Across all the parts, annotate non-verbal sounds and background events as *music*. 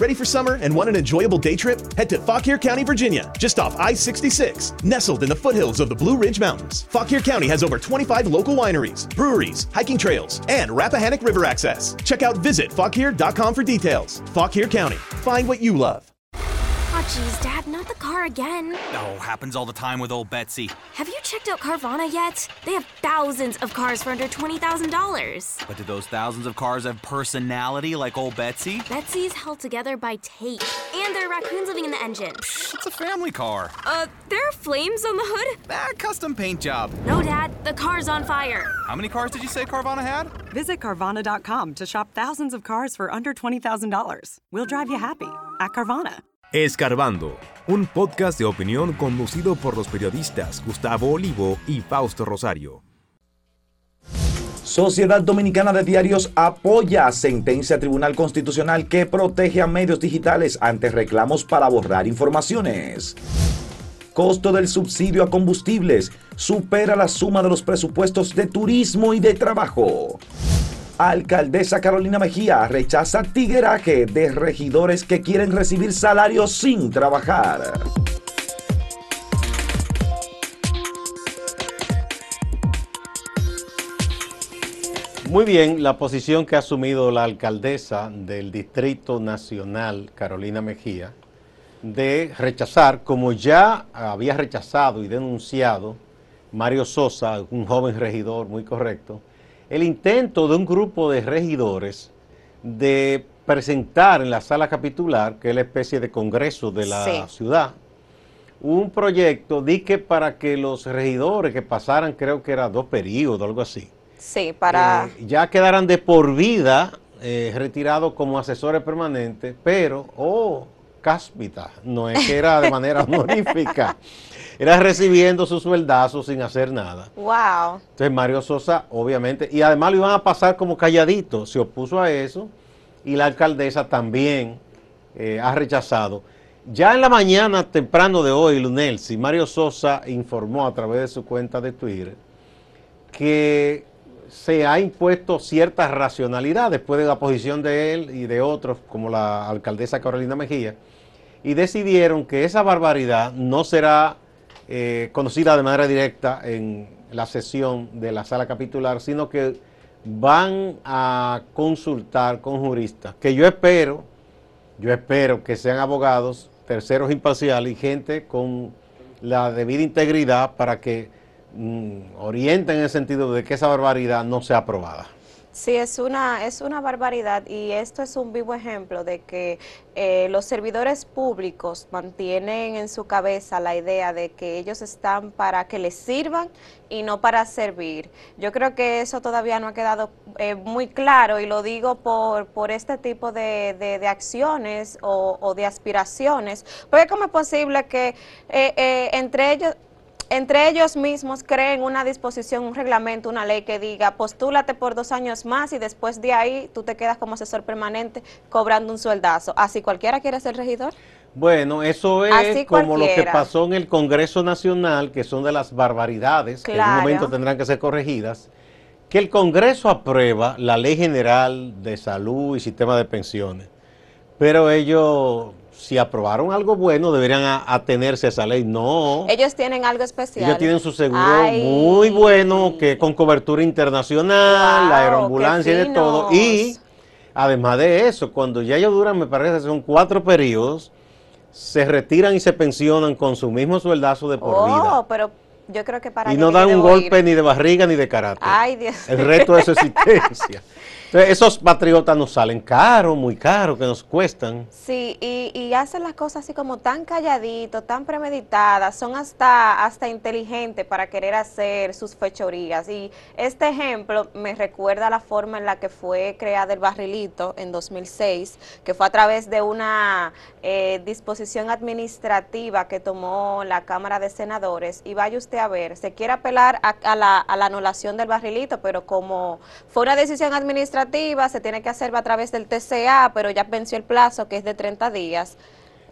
Ready for summer and want an enjoyable day trip? Head to Fauquier County, Virginia, just off I 66, nestled in the foothills of the Blue Ridge Mountains. Fauquier County has over 25 local wineries, breweries, hiking trails, and Rappahannock River access. Check out visitfauquier.com for details. Fauquier County, find what you love. Oh, geez, Dad, not the car again. Oh, happens all the time with old Betsy. Have you checked out Carvana yet? They have thousands of cars for under $20,000. But do those thousands of cars have personality like old Betsy? Betsy's held together by tape. And there are raccoons living in the engine. Psh, it's a family car. Uh, there are flames on the hood? Ah, custom paint job. No, Dad, the car's on fire. How many cars did you say Carvana had? Visit Carvana.com to shop thousands of cars for under $20,000. We'll drive you happy at Carvana. Escarbando, un podcast de opinión conducido por los periodistas Gustavo Olivo y Fausto Rosario. Sociedad Dominicana de Diarios apoya sentencia Tribunal Constitucional que protege a medios digitales ante reclamos para borrar informaciones. Costo del subsidio a combustibles supera la suma de los presupuestos de turismo y de trabajo. Alcaldesa Carolina Mejía rechaza tigueraje de regidores que quieren recibir salarios sin trabajar. Muy bien, la posición que ha asumido la alcaldesa del Distrito Nacional, Carolina Mejía, de rechazar, como ya había rechazado y denunciado Mario Sosa, un joven regidor muy correcto, el intento de un grupo de regidores de presentar en la sala capitular, que es la especie de congreso de la Sí. ciudad, un proyecto de que para que los regidores que pasaran, creo que era dos periodos, algo así, Sí, para... eh, ya quedaran de por vida eh, retirados como asesores permanentes, pero, oh, cáspita, no es que era de manera *laughs* honorífica, era recibiendo sus sueldazos sin hacer nada. Wow. Entonces Mario Sosa, obviamente, y además lo iban a pasar como calladito, se opuso a eso, y la alcaldesa también eh, ha rechazado. Ya en la mañana temprano de hoy, Lunelsi, Mario Sosa informó a través de su cuenta de Twitter que se ha impuesto cierta racionalidad después de la posición de él y de otros, como la alcaldesa Carolina Mejía, y decidieron que esa barbaridad no será eh, conocida de manera directa en la sesión de la sala capitular, sino que van a consultar con juristas, que yo espero, yo espero que sean abogados, terceros imparciales y gente con la debida integridad para que mm, orienten en el sentido de que esa barbaridad no sea aprobada. Sí, es una, es una barbaridad y esto es un vivo ejemplo de que eh, los servidores públicos mantienen en su cabeza la idea de que ellos están para que les sirvan y no para servir. Yo creo que eso todavía no ha quedado eh, muy claro y lo digo por, por este tipo de, de- acciones o, o de aspiraciones, porque cómo es posible que eh, eh, entre ellos entre ellos mismos creen una disposición, un reglamento, una ley que diga postúlate por dos años más y después de ahí tú te quedas como asesor permanente cobrando un sueldazo. ¿Así cualquiera quiere ser regidor? Bueno, eso es Así como lo que pasó en el Congreso Nacional, que son de las barbaridades que en un momento tendrán que ser corregidas, que el Congreso aprueba la Ley General de Salud y Sistema de Pensiones, pero ellos, si aprobaron algo bueno, deberían atenerse a esa ley. No, Ellos tienen algo especial. ellos tienen su seguro Ay. muy bueno, que con cobertura internacional, Wow, la aeroambulancia y de todo. Y además de eso, cuando ya ellos duran, me parece que son cuatro periodos, se retiran y se pensionan con su mismo sueldazo de por Oh, vida. pero yo creo que para Y no dan un golpe ir. ni de barriga ni de karate. Ay, Dios. El resto de su *laughs* existencia. Esos patriotas nos salen caros, muy caros, que nos cuestan. Sí, y, y hacen las cosas así como tan calladito, tan premeditadas, son hasta, hasta inteligentes para querer hacer sus fechorías. Y este ejemplo me recuerda la forma en la que fue creada el barrilito en 2006, que fue a través de una eh, disposición administrativa que tomó la Cámara de Senadores. Y vaya usted a ver, se quiere apelar a, a la, a la anulación del barrilito, pero como fue una decisión administrativa, se tiene que hacer a través del TCA, pero ya venció el plazo, que es de 30 días.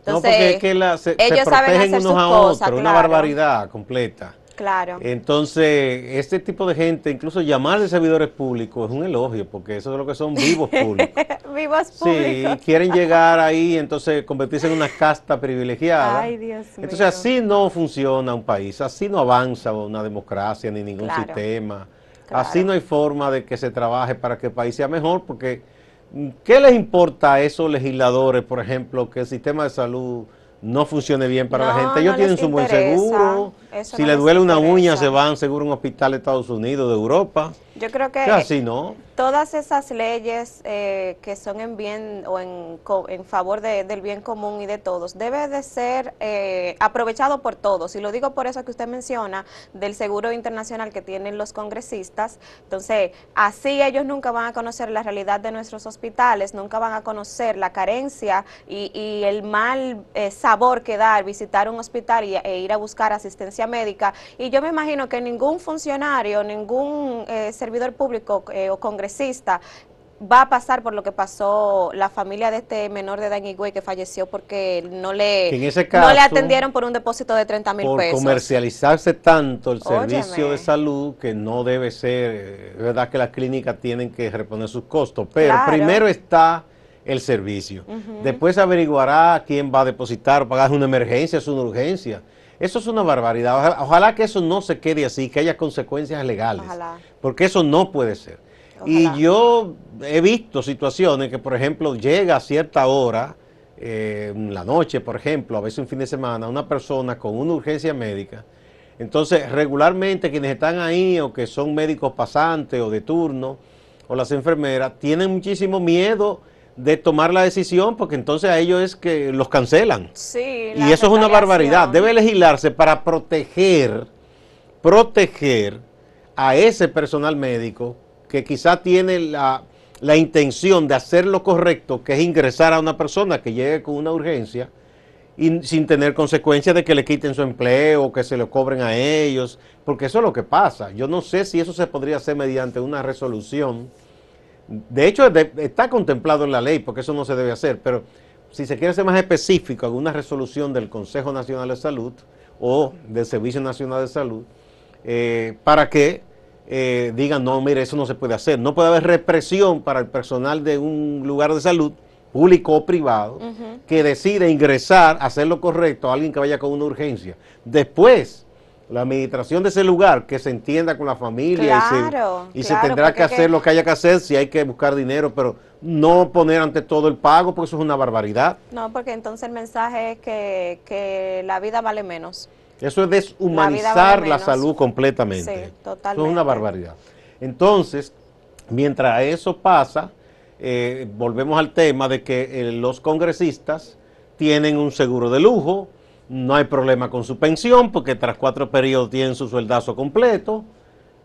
no, Entonces, porque es que la- se, se ellos saben protegen hacer unos sus a cosas, otros, una barbaridad completa. Claro. Entonces, este tipo de gente, incluso llamar de servidores públicos es un elogio, porque eso es lo que son vivos *laughs* públicos. Vivos Sí, públicos. quieren llegar ahí, entonces convertirse en una casta privilegiada. Ay, Dios Entonces mío. así no funciona un país, así no avanza una democracia ni ningún Claro. sistema. Claro. Así no hay forma de que se trabaje para que el país sea mejor, porque mm, ¿qué les importa a esos legisladores, por ejemplo, que el sistema de salud no funcione bien para la gente? Ellos no tienen su buen seguro. Eso si no les duele una uña, se van seguro a un hospital de Estados Unidos, de Europa. Yo creo que sea, así no. todas esas leyes eh, que son en bien o en, en favor de- del bien común y de todos, debe de ser eh, aprovechado por todos. Y lo digo por eso que usted menciona del seguro internacional que tienen los congresistas. Entonces, así ellos nunca van a conocer la realidad de nuestros hospitales, nunca van a conocer la carencia y, y el mal eh, sabor que da al visitar un hospital y, e ir a buscar asistencia médica. Y yo me imagino que ningún funcionario, ningún eh, servidor público eh, o congresista va a pasar por lo que pasó la familia de este menor de edad en Higüey que falleció porque no le, no le atendieron por un depósito de 30 mil por pesos. comercializarse tanto el servicio de salud que no debe ser, eh, es verdad que las clínicas tienen que reponer sus costos, pero Claro. primero está el servicio. Después se averiguará quién va a depositar, pagar es una emergencia, es una urgencia. Eso es una barbaridad. Ojalá, ojalá que eso no se quede así, que haya consecuencias legales, Ojalá. porque eso no puede ser. Ojalá. Y yo he visto situaciones que, por ejemplo, llega a cierta hora, eh, la noche, por ejemplo, a veces un fin de semana, una persona con una urgencia médica. Entonces, regularmente quienes están ahí o que son médicos pasantes o de turno o las enfermeras, tienen muchísimo miedo de tomar la decisión porque entonces a ellos es que los cancelan. Sí, Y eso es una barbaridad. Debe legislarse para proteger, proteger a ese personal médico que quizá tiene la, la intención de hacer lo correcto, que es ingresar a una persona que llegue con una urgencia y sin tener consecuencias de que le quiten su empleo, que se lo cobren a ellos, porque eso es lo que pasa. Yo no sé si eso se podría hacer mediante una resolución. De hecho, de- está contemplado en la ley, porque eso no se debe hacer, pero si se quiere ser más específico, alguna resolución del Consejo Nacional de Salud o del Servicio Nacional de Salud, eh, para que eh, digan, no, mire, eso no se puede hacer. No puede haber represión para el personal de un lugar de salud, público o privado, que decide ingresar, hacer lo correcto a alguien que vaya con una urgencia. Después, la administración de ese lugar, que se entienda con la familia y se- Claro, y, se, tendrá que hacer lo que haya que hacer si hay que buscar dinero, pero no poner ante todo el pago, porque eso es una barbaridad. No, porque entonces el mensaje es que, que la vida vale menos. Eso es deshumanizar la, vale salud completamente. Sí, Eso es totalmente. una barbaridad. Entonces, mientras eso pasa, eh, volvemos al tema de que eh, los congresistas tienen un seguro de lujo, no hay problema con su pensión, porque tras cuatro periodos tienen su sueldazo completo.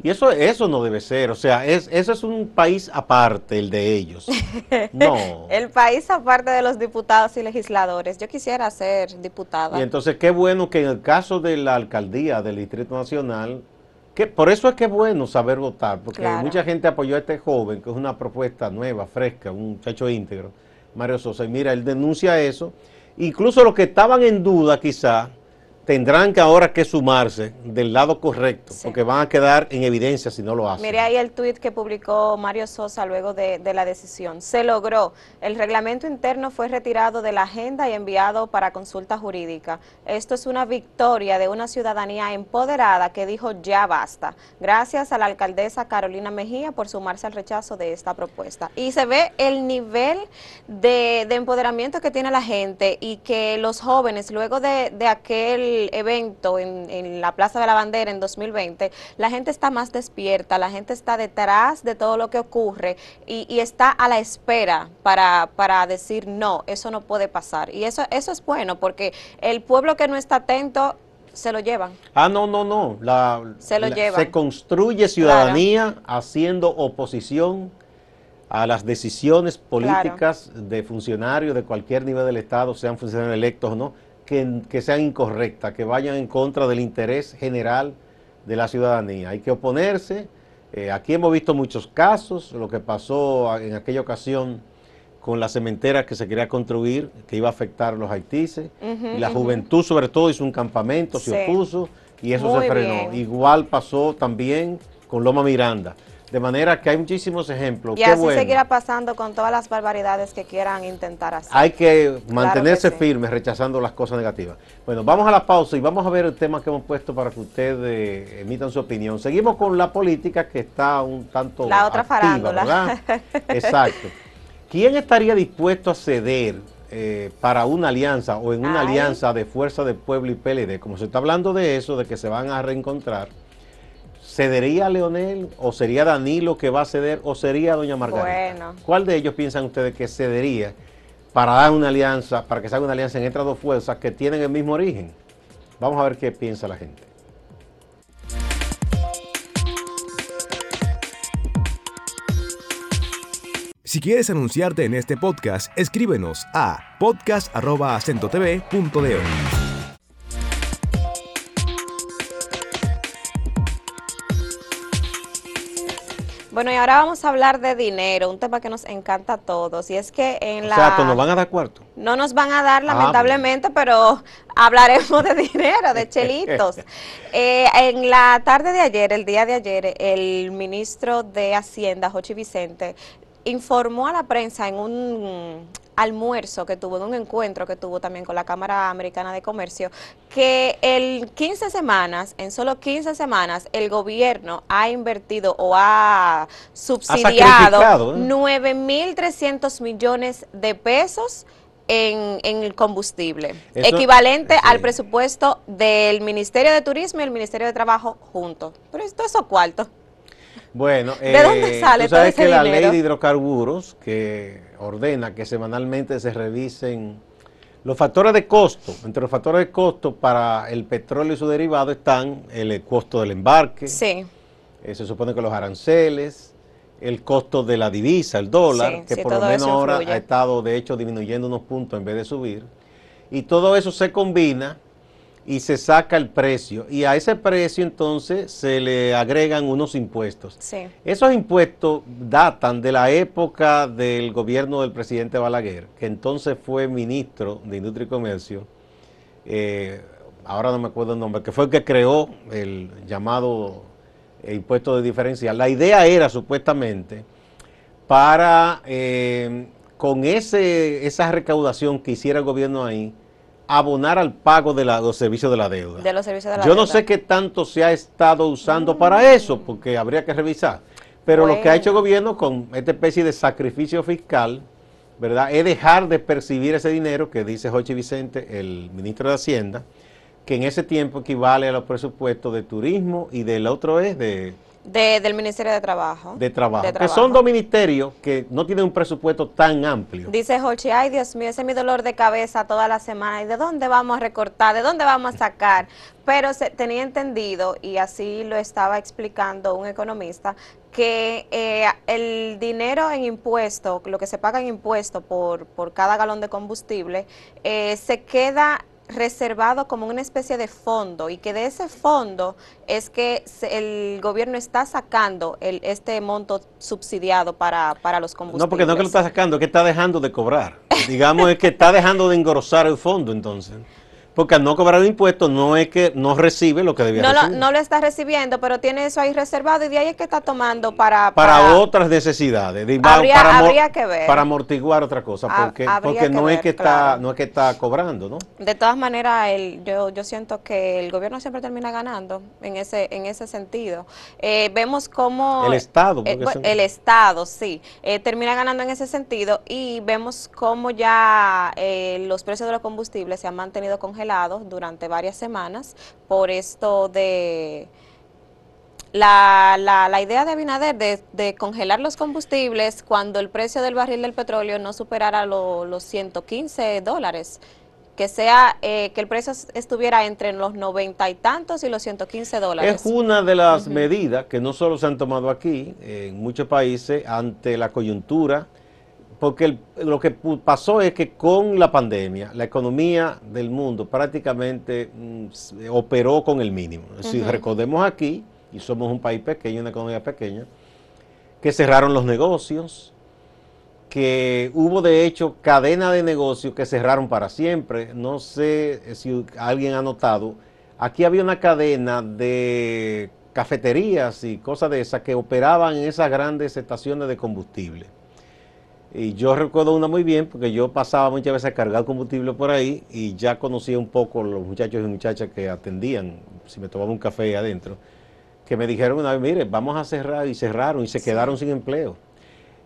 Y eso, eso no debe ser, o sea, es, eso es un país aparte, el de ellos. *laughs* No. El país aparte de los diputados y legisladores. Yo quisiera ser diputada. Y entonces qué bueno que en el caso de la alcaldía del Distrito Nacional, que por eso es que es bueno saber votar, porque Claro. mucha gente apoyó a este joven, que es una propuesta nueva, fresca, un muchacho íntegro, Mario Sosa, y mira, él denuncia eso. Incluso los que estaban en duda quizá tendrán que ahora que sumarse del lado correcto, Sí. porque van a quedar en evidencia si no lo hacen. Mire ahí el tuit que publicó Mario Sosa luego de, de la decisión. Se logró. El reglamento interno fue retirado de la agenda y enviado para consulta jurídica. Esto es una victoria de una ciudadanía empoderada que dijo ya basta. Gracias a la alcaldesa Carolina Mejía por sumarse al rechazo de esta propuesta. Y se ve el nivel de, de empoderamiento que tiene la gente y que los jóvenes, luego de, de aquel evento en, en la Plaza de la Bandera en 2020, la gente está más despierta, la gente está detrás de todo lo que ocurre y, y está a la espera para, para decir no, eso no puede pasar. Y eso, eso es bueno porque el pueblo que no está atento se lo llevan. Ah, no, no, no. La, Se lo la- llevan. se construye ciudadanía haciendo oposición a las decisiones políticas de funcionarios de cualquier nivel del Estado, sean funcionarios electos o no, que, que sean incorrectas, que vayan en contra del interés general de la ciudadanía. Hay que oponerse. Eh, aquí hemos visto muchos casos, lo que pasó en aquella ocasión con la cementera que se quería construir, que iba a afectar a los haitises, y la juventud sobre todo hizo un campamento, se opuso, y eso Muy se frenó. bien. Igual pasó también con Loma Miranda. De manera que hay muchísimos ejemplos. Y Qué así bueno. seguirá pasando con todas las barbaridades que quieran intentar hacer. Hay que mantenerse sí. firme rechazando las cosas negativas. Bueno, vamos a la pausa y vamos a ver el tema que hemos puesto para que ustedes eh, emitan su opinión. Seguimos con la política que está un tanto La otra activa, farándula. ¿verdad? *laughs* Exacto. ¿Quién estaría dispuesto a ceder eh, para una alianza o en una Ay. alianza de Fuerza del Pueblo y PLD? Como se está hablando de eso, de que se van a reencontrar, ¿cedería Leonel o sería Danilo que va a ceder o sería Doña Margarita? Bueno. ¿Cuál de ellos piensan ustedes que cedería para dar una alianza, para que se haga una alianza en estas dos fuerzas que tienen el mismo origen? Vamos a ver qué piensa la gente. Si quieres anunciarte en este podcast, escríbenos a podcast.acentotv.de. Bueno, y ahora vamos a hablar de dinero, un tema que nos encanta a todos. Y es que en la... sea, ¿nos van a dar cuarto? No nos van a dar, Ah, lamentablemente, pero *laughs* hablaremos de dinero, de chelitos. *laughs* Eh, en la tarde de ayer, el día de ayer, el ministro de Hacienda, Jochi Vicente, informó a la prensa en un almuerzo que tuvo, en un encuentro que tuvo también con la Cámara Americana de Comercio, que en 15 semanas, en solo 15 semanas, el gobierno ha invertido o ha subsidiado ¿eh? 9.300 millones de pesos en, en el combustible, Eso- equivalente sí. al presupuesto del Ministerio de Turismo y el Ministerio de Trabajo juntos. Pero esto es cuarto. Bueno, ¿De eh, dónde sale tú todo sabes ese que la dinero? ley de hidrocarburos que ordena que semanalmente se revisen los factores de costo. Entre los factores de costo para el petróleo y su derivado están el, costo del embarque, Sí, eh, se supone que los aranceles, el costo de la divisa, el dólar, Sí, que sí, por lo todo menos ahora ha estado de hecho disminuyendo unos puntos en vez de subir. Y todo eso se combina y se saca el precio. Y a ese precio entonces se le agregan unos impuestos. sí. Esos impuestos datan de la época del gobierno del presidente Balaguer, que entonces fue ministro de Industria y Comercio. eh, ahora no me acuerdo el nombre, que fue el que creó el llamado eh, impuesto de diferencial. La idea era supuestamente para, eh, con ese, esa recaudación que hiciera el gobierno ahí, abonar al pago de la- los servicios de la deuda. De los servicios de la Yo no sé qué tanto se ha estado usando para eso, porque habría que revisar. Pero lo que ha hecho el gobierno con esta especie de sacrificio fiscal, ¿verdad? Es dejar de percibir ese dinero que dice Jochi Vicente, el ministro de Hacienda, que en ese tiempo equivale a los presupuestos de turismo y del otro es de, De- del Ministerio de Trabajo. de trabajo. De Que son dos ministerios que no tienen un presupuesto tan amplio. Dice Jorge, ay Dios mío, ese es mi dolor de cabeza toda la semana. ¿Y de dónde vamos a recortar? ¿De dónde vamos a sacar? Pero se, tenía entendido, y así lo estaba explicando un economista, que eh, el dinero en impuesto, lo que se paga en impuesto por, por cada galón de combustible, eh, se queda reservado como una especie de fondo y que de ese fondo es que se- el gobierno está sacando el, este monto subsidiado para, para los combustibles. No, porque no es que lo está sacando, es que está dejando de cobrar. Digamos, es que está dejando de engrosar el fondo entonces. Porque al no cobrar impuestos no es que no recibe lo que debía no lo, recibir. no lo está recibiendo, pero tiene eso ahí reservado y de ahí es que está tomando para... para, otras necesidades. de- Habría- para habría que ver. Para amortiguar otra cosa, porque, habría porque que no es que está, no es que está cobrando, ¿no? De todas maneras, el, yo, yo siento que el gobierno siempre termina ganando en ese, en ese sentido. Eh, vemos cómo... El Estado, eh, porque bu- son- el Estado, sí, eh, termina ganando en ese sentido y vemos cómo ya eh, los precios de los combustibles se han mantenido congelados durante varias semanas por esto de... La, la, la idea de Abinader de, de congelar los combustibles cuando el precio del barril del petróleo no superara lo- los 115 dólares, que sea eh, que el precio estuviera entre los 90 y tantos y los 115 dólares. Es una de las medidas que no solo se han tomado aquí, en muchos países, ante la coyuntura, porque el- lo que pasó es que con la pandemia, la economía del mundo prácticamente mm, operó con el mínimo. Si recordemos aquí, y somos un país pequeño, una economía pequeña, que cerraron los negocios, que hubo de hecho cadena de negocios que cerraron para siempre. No sé si alguien ha notado, aquí había una cadena de cafeterías y cosas de esas que operaban en esas grandes estaciones de combustible. Y yo recuerdo una muy bien porque yo pasaba muchas veces a cargar combustible por ahí y ya conocía un poco los muchachos y muchachas que atendían, si me tomaba un café adentro, que me dijeron una vez, mire, vamos a cerrar y cerraron y se quedaron sin empleo.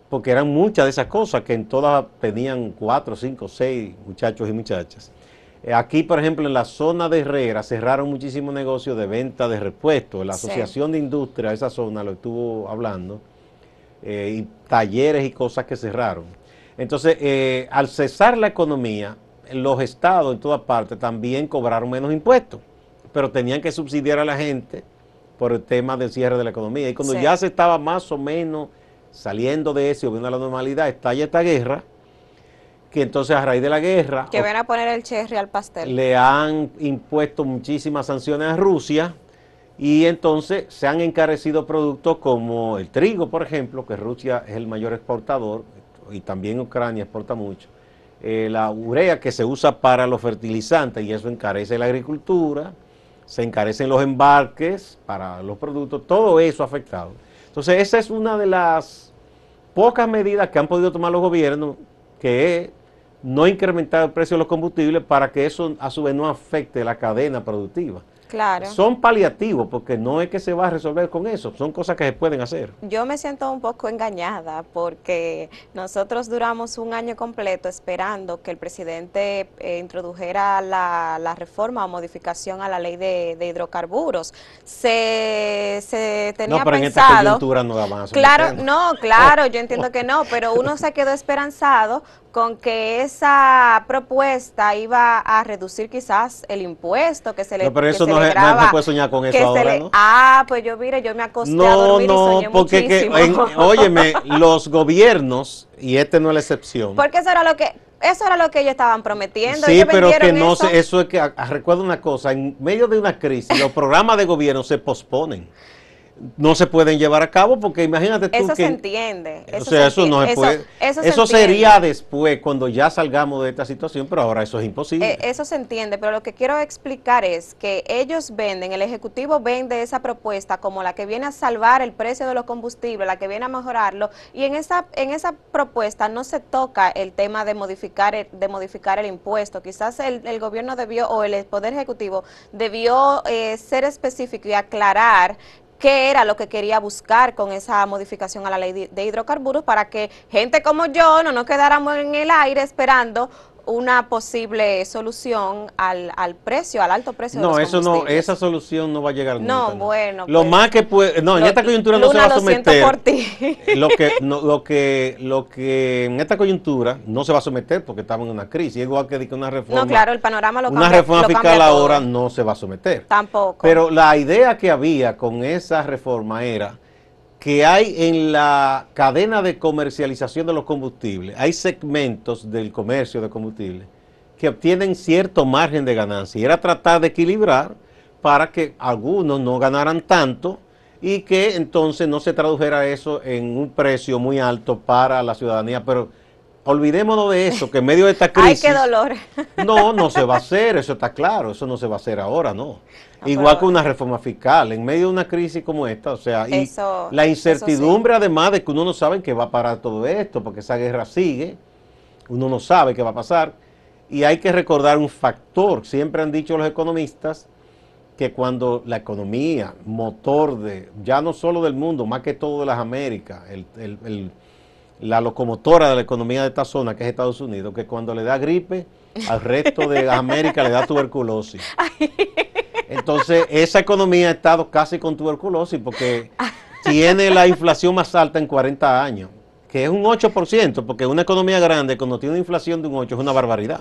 Porque eran muchas de esas cosas que en todas tenían cuatro, cinco, seis muchachos y muchachas. Eh, Aquí, por ejemplo, en la zona de Herrera cerraron muchísimos negocios de venta de repuestos. La Sí. Asociación de Industria de esa zona lo estuvo hablando. Eh, y talleres y cosas que cerraron. Entonces, eh, al cesar la economía, los estados en todas partes también cobraron menos impuestos, pero tenían que subsidiar a la gente por el tema del cierre de la economía. Y cuando Sí. ya se estaba más o menos saliendo de eso y volviendo a la normalidad, estalla esta guerra, que entonces a raíz de la guerra Que a poner el cherry al pastel. le han impuesto muchísimas sanciones a Rusia y entonces se han encarecido productos como el trigo, por ejemplo, que Rusia es el mayor exportador y también Ucrania exporta mucho. Eh, la urea que se usa para los fertilizantes y eso encarece la agricultura, se encarecen los embarques para los productos, todo eso ha afectado. Entonces esa es una de las pocas medidas que han podido tomar los gobiernos, que es no incrementar el precio de los combustibles para que eso a su vez no afecte la cadena productiva. Claro. Son paliativos porque no es que se va a resolver con eso, son cosas que se pueden hacer. Yo me siento un poco engañada porque nosotros duramos un año completo esperando que el presidente eh, introdujera la, la reforma o modificación a la ley de, de hidrocarburos. Se, se tenía no, pero en esta pensado... coyuntura no la van a Claro, no, claro, *laughs* yo entiendo que no, pero uno se quedó esperanzado con que esa propuesta iba a reducir quizás el impuesto que se le No, pero que eso se no le se- no se graba, puede soñar con eso que ahora, le- ¿no? Ah, pues yo mire, yo me acosté a No, dormir y no, soñé porque que, en- óyeme, los gobiernos, y este no es la excepción. Porque eso era lo que eso era lo que ellos estaban prometiendo. Sí, ellos pero que no eso. se, eso es que, a- a- recuerda una cosa, en medio de una crisis, los programas de gobierno se posponen. No se pueden llevar a cabo porque imagínate tú Eso que... se entiende. o Eso sea, se eso no se enti- puede. Eso, Eso, eso se sería entiende. después, cuando ya salgamos de esta situación, pero ahora eso es imposible. Eh, eso se entiende, pero lo que quiero explicar es que ellos venden, el Ejecutivo vende esa propuesta como la que viene a salvar el precio de los combustibles, la que viene a mejorarlo, y en esa, en esa propuesta no se toca el tema de modificar el, de modificar el impuesto. Quizás el, el gobierno debió, o el Poder Ejecutivo debió eh, ser específico y aclarar qué era lo que quería buscar con esa modificación a la ley de- hidrocarburos para que gente como yo no nos quedáramos en el aire esperando una posible solución al, al precio, al alto precio de no, los eso no, esa solución no va a llegar No, nunca. bueno, Lo pues, más que puede, no, en esta coyuntura no se va a someter. por ti. Lo que, no, lo que, lo que en esta coyuntura no se va a someter porque estamos en una crisis, igual que una reforma. No, claro, el panorama lo una cambia. reforma lo fiscal ahora no se va a someter. Tampoco. Pero la idea que había con esa reforma era que hay en la cadena de comercialización de los combustibles, hay segmentos del comercio de combustibles que obtienen cierto margen de ganancia. Y era tratar de equilibrar para que algunos no ganaran tanto y que entonces no se tradujera eso en un precio muy alto para la ciudadanía. Pero olvidémonos de eso, que en medio de esta *laughs* Ay, crisis... qué dolor. *laughs* No, no se va a hacer, eso está claro, eso no se va a hacer ahora, no. No, Igual que una reforma fiscal, en medio de una crisis como esta, o sea, y Eso- la incertidumbre además de que uno no sabe en qué va a parar todo esto, porque esa guerra sigue, uno no sabe qué va a pasar, y hay que recordar un factor, siempre han dicho los economistas, que cuando la economía, motor de, ya no solo del mundo, más que todo de las Américas, el- el- el- la locomotora de la economía de esta zona, que es Estados Unidos, que cuando le da gripe, al resto de *laughs* América le da tuberculosis. *laughs* Entonces, esa economía ha estado casi con tuberculosis porque *laughs* tiene la inflación más alta en 40 años, que es un 8%, porque una economía grande, cuando tiene una inflación de un 8, es una barbaridad.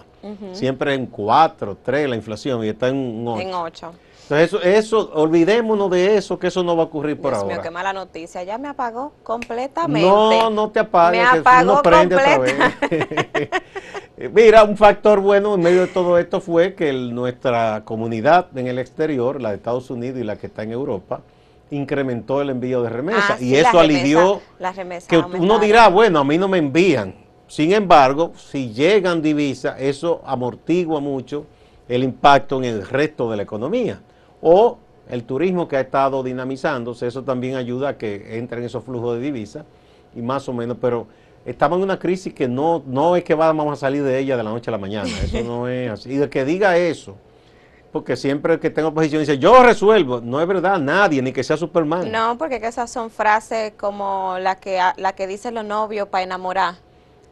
Siempre en 4, 3 la inflación y está en un 8. En ocho. Entonces, eso, eso, olvidémonos de eso, que eso no va a ocurrir por ahora. qué mala noticia. Ya me apagó completamente. No, no te apagues, Me apagó uno prende otra vez. *laughs* Mira, un factor bueno en medio de todo esto fue que el- nuestra comunidad en el exterior, la de Estados Unidos y la que está en Europa, incrementó el envío de remesas Ah, y sí, eso alivió las remesas que uno dirá, bueno, a mí no me envían. Sin embargo, si llegan divisas, eso amortigua mucho el impacto en el resto de la economía. O el turismo que ha estado dinamizándose, eso también ayuda a que entren esos flujos de divisas y más o menos, pero estamos en una crisis que no, no es que vamos a salir de ella de la noche a la mañana, eso no *laughs* es así. Y el que diga eso, porque siempre que tengo oposición dice, yo resuelvo, no es verdad, nadie, ni que sea Superman. No, porque que esas son frases como la que, la que dicen los novios para enamorar.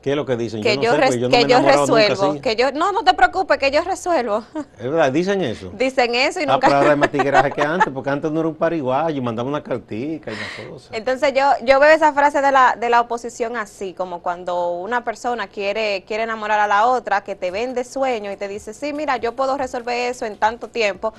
¿Qué es lo que dicen? Que yo, no sé, res- porque yo no que yo enamorado nunca resuelvo. así. Que yo, no, no te preocupes, que yo resuelvo. *laughs* Es verdad, dicen eso. Dicen eso y Ah, nunca. pero ahora hay *laughs* más tigueraje que antes, porque antes no era un pariguayo, mandaba una cartica y una cosa. Entonces yo, yo veo esa frase de la, de la oposición así, como cuando una persona quiere, quiere enamorar a la otra, que te vende sueño y te dice, sí, mira, yo puedo resolver eso en tanto tiempo,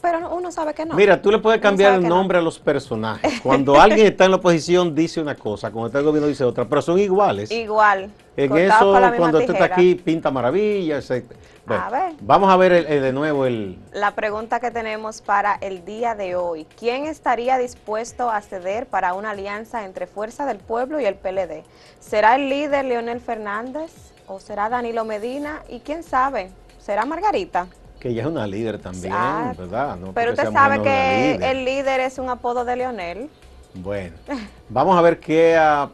pero no- uno sabe que no. Mira, tú le puedes cambiar el no. nombre a los personajes. *laughs* Cuando alguien está en la oposición dice una cosa, cuando está en el gobierno dice otra, pero son iguales. Igual. en eso, cuando usted está aquí, pinta maravillas. etc. Bueno, A ver. Vamos a ver el- el de nuevo el... La pregunta que tenemos para el día de hoy. ¿Quién estaría dispuesto a ceder para una alianza entre Fuerza del Pueblo y el PLD? ¿Será el líder Leonel Fernández o será Danilo Medina? Y quién sabe, ¿será Margarita? Que ella es una líder también, Ah, ¿verdad? No Pero usted sabe que líder. el líder es un apodo de Leonel. Bueno, *laughs* vamos a ver qué ha-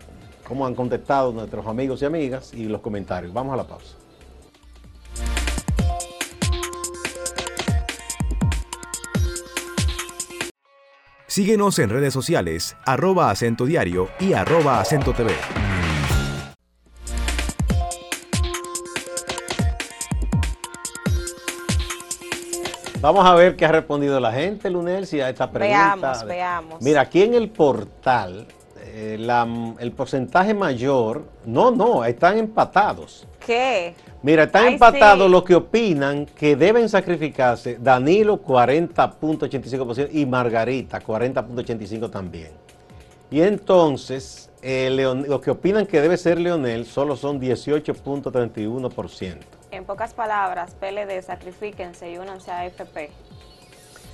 cómo han contestado nuestros amigos y amigas y los comentarios. Vamos a la pausa. Síguenos en redes sociales, arroba acento diario y arroba acento TV. Vamos a ver qué ha respondido la gente, Lunel, si a esta pregunta. Veamos, veamos. Mira, aquí en el portal, eh, la- el porcentaje mayor, no, no, están empatados. ¿Qué? Mira, están Ay, empatados sí. los que opinan que deben sacrificarse Danilo 40.85% y Margarita 40.85% también. Y entonces, eh, Leon- los que opinan que debe ser Leonel solo son 18.31%. En pocas palabras, PLD, sacrifíquense y únanse a AFP.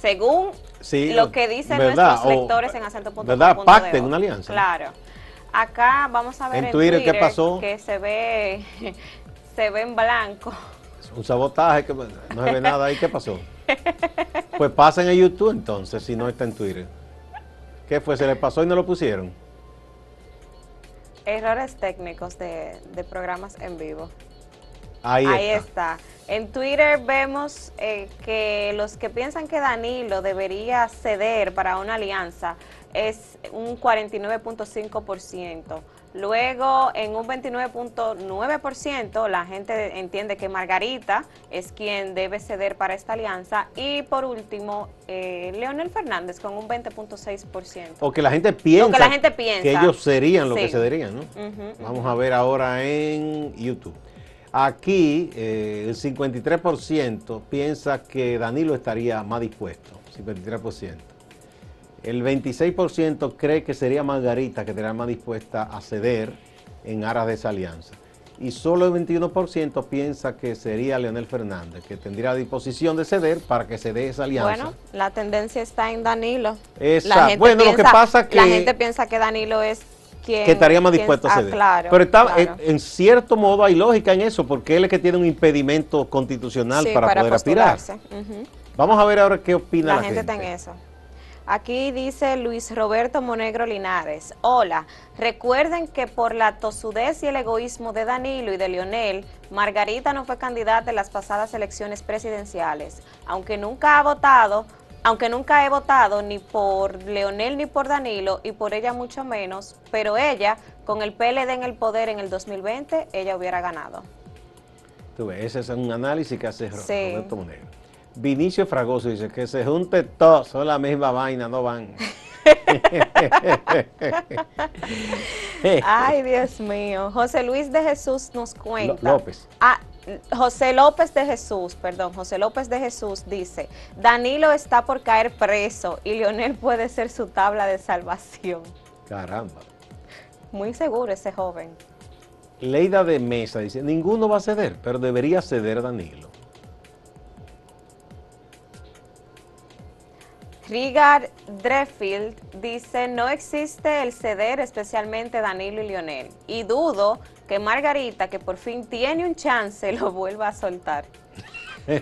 Según Sí, lo que dicen ¿verdad? nuestros O- lectores en acento.com. ¿verdad? Pacten una alianza. Claro. Acá vamos a ver En en, Twitter, ¿qué pasó? que se ve, *laughs* se ve en blanco. Un sabotaje, que no se ve nada ahí. ¿Qué pasó? Pues pasen en YouTube entonces, si no está en Twitter. ¿Qué fue? ¿Se le pasó y no lo pusieron? Errores técnicos de, de programas en vivo. Ahí, Ahí está. está. En Twitter vemos eh, que los que piensan que Danilo debería ceder para una alianza es un 49.5%. Luego, en un 29.9%, la gente entiende que Margarita es quien debe ceder para esta alianza. Y por último, eh, Leonel Fernández con un 20.6%. O que la gente piensa, Lo que la gente piensa. que ellos serían lo que Sí. cederían, ¿no? Vamos a ver ahora en YouTube. Aquí eh, el 53% piensa que Danilo estaría más dispuesto, 53%. El 26% cree que sería Margarita que estaría más dispuesta a ceder en aras de esa alianza. Y solo el 21% piensa que sería Leonel Fernández, que tendría disposición de ceder para que se dé esa alianza. Bueno, la tendencia está en Danilo. Esa- bueno, lo que pasa que- La gente piensa que Danilo es quien... que estaría más quien- dispuesto a ah, ceder. claro, Pero está, claro. en, en cierto modo hay lógica en eso, porque él es que tiene un impedimento constitucional Sí, para, poder aspirar. Vamos a ver ahora qué opina La, la, gente, está en eso. Aquí dice Luis Roberto Monegro Linares. Hola, recuerden que por la tosudez y el egoísmo de Danilo y de Lionel, Margarita no fue candidata en las pasadas elecciones presidenciales. Aunque nunca ha votado, aunque nunca he votado ni por Leonel ni por Danilo y por ella mucho menos, pero ella, con el PLD en el poder en el 2020, ella hubiera ganado. Tú ves, ese es un análisis que hace Sí. Roberto Monegro. Vinicio Fragoso dice que se junte todo, son la misma vaina, no van. *laughs* Ay, Dios mío. José Luis de Jesús nos cuenta. López. Ah, José López de Jesús, perdón, José López de Jesús dice, Danilo está por caer preso y Leonel puede ser su tabla de salvación. Caramba. Muy seguro ese joven. Leida de Mesa dice, ninguno va a ceder, pero debería ceder Danilo. Rigard Drefield dice, no existe el ceder, especialmente Danilo y Leonel. Y dudo que Margarita, que por fin tiene un chance, *laughs* lo vuelva a soltar. *laughs*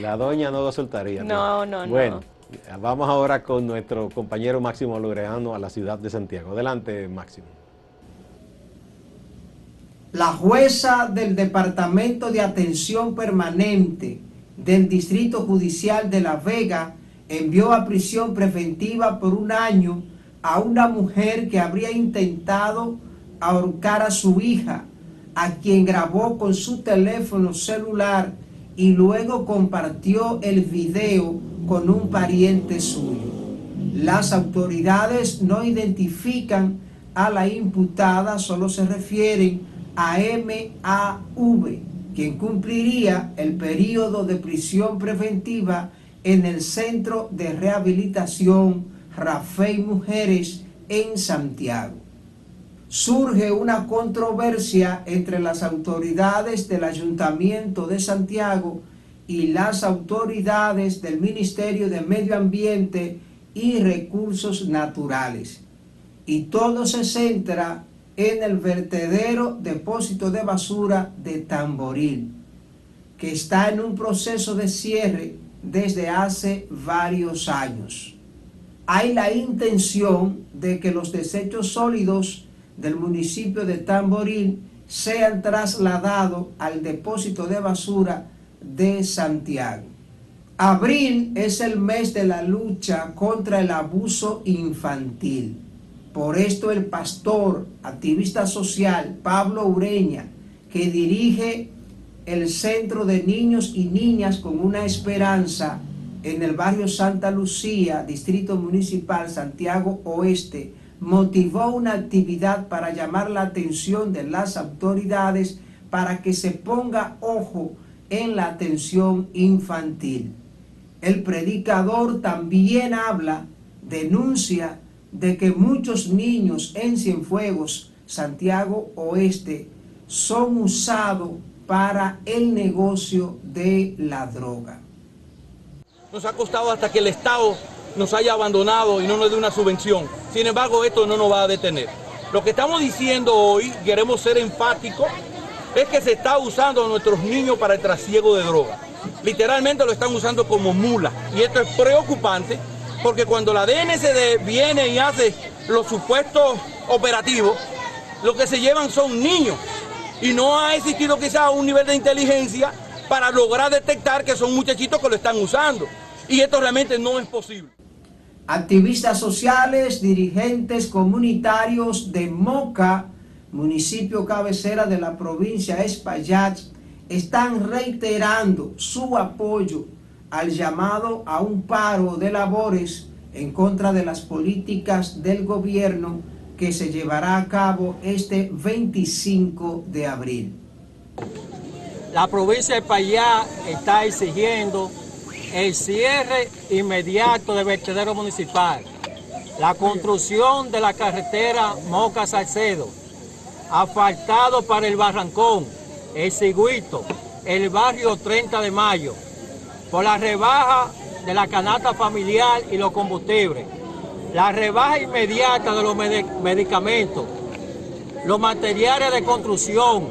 La doña no lo soltaría. No, no, no. Bueno, vamos ahora con nuestro compañero Máximo Loreano a la ciudad de Santiago. Adelante, Máximo. La jueza del Departamento de Atención Permanente del Distrito Judicial de La Vega envió a prisión preventiva por un año a una mujer que habría intentado ahorcar a su hija, a quien grabó con su teléfono celular y luego compartió el video con un pariente suyo. Las autoridades no identifican a la imputada, solo se refieren a MAV, quien cumpliría el periodo de prisión preventiva en el Centro de Rehabilitación Rafael Mujeres en Santiago. Surge una controversia entre las autoridades del Ayuntamiento de Santiago y las autoridades del Ministerio de Medio Ambiente y Recursos Naturales. Y todo se centra en el vertedero depósito de basura de Tamboril, que está en un proceso de cierre desde hace varios años. Hay la intención de que los desechos sólidos del municipio de Tamboril sean trasladados al depósito de basura de Santiago. Abril es el mes de la lucha contra el abuso infantil. Por esto el pastor, activista social Pablo Ureña, que dirige el Centro de Niños y Niñas con una esperanza en el barrio Santa Lucía, Distrito Municipal Santiago Oeste, motivó una actividad para llamar la atención de las autoridades para que se ponga ojo en la atención infantil. El predicador también habla, denuncia de que muchos niños en Cienfuegos, Santiago Oeste, son usados para el negocio de la droga. Nos ha costado hasta que el Estado nos haya abandonado y no nos dé una subvención. Sin embargo, esto no nos va a detener. Lo que estamos diciendo hoy, queremos ser enfáticos, es que se está usando a nuestros niños para el trasiego de droga. Literalmente lo están usando como mula. Y esto es preocupante porque cuando la DNCD viene y hace los supuestos operativos, lo que se llevan son niños. Y no ha existido quizás un nivel de inteligencia para lograr detectar que son muchachitos que lo están usando. Y esto realmente no es posible. Activistas sociales, dirigentes comunitarios de Moca, municipio cabecera de la provincia Espaillat, están reiterando su apoyo al llamado a un paro de labores en contra de las políticas del gobierno que se llevará a cabo este 25 de abril. La provincia de Payá está exigiendo el cierre inmediato del vertedero municipal, la construcción de la carretera Moca-Salcedo, asfaltado para el Barrancón, el Ciguito, el barrio 30 de Mayo, por la rebaja de la canasta familiar y los combustibles, la rebaja inmediata de los medicamentos, los materiales de construcción.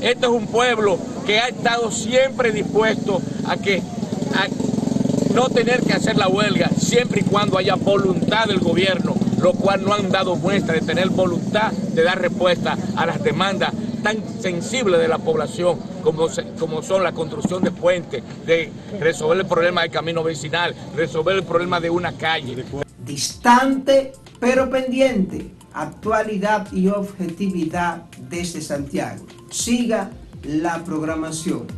Este es un pueblo que ha estado siempre dispuesto a que no tener que hacer la huelga siempre y cuando haya voluntad del gobierno, lo cual no han dado muestra de tener voluntad de dar respuesta a las demandas tan sensibles de la población como, como son la construcción de puentes, de resolver el problema del camino vecinal, resolver el problema de una calle. Distante pero pendiente, actualidad y objetividad desde Santiago. Siga la programación.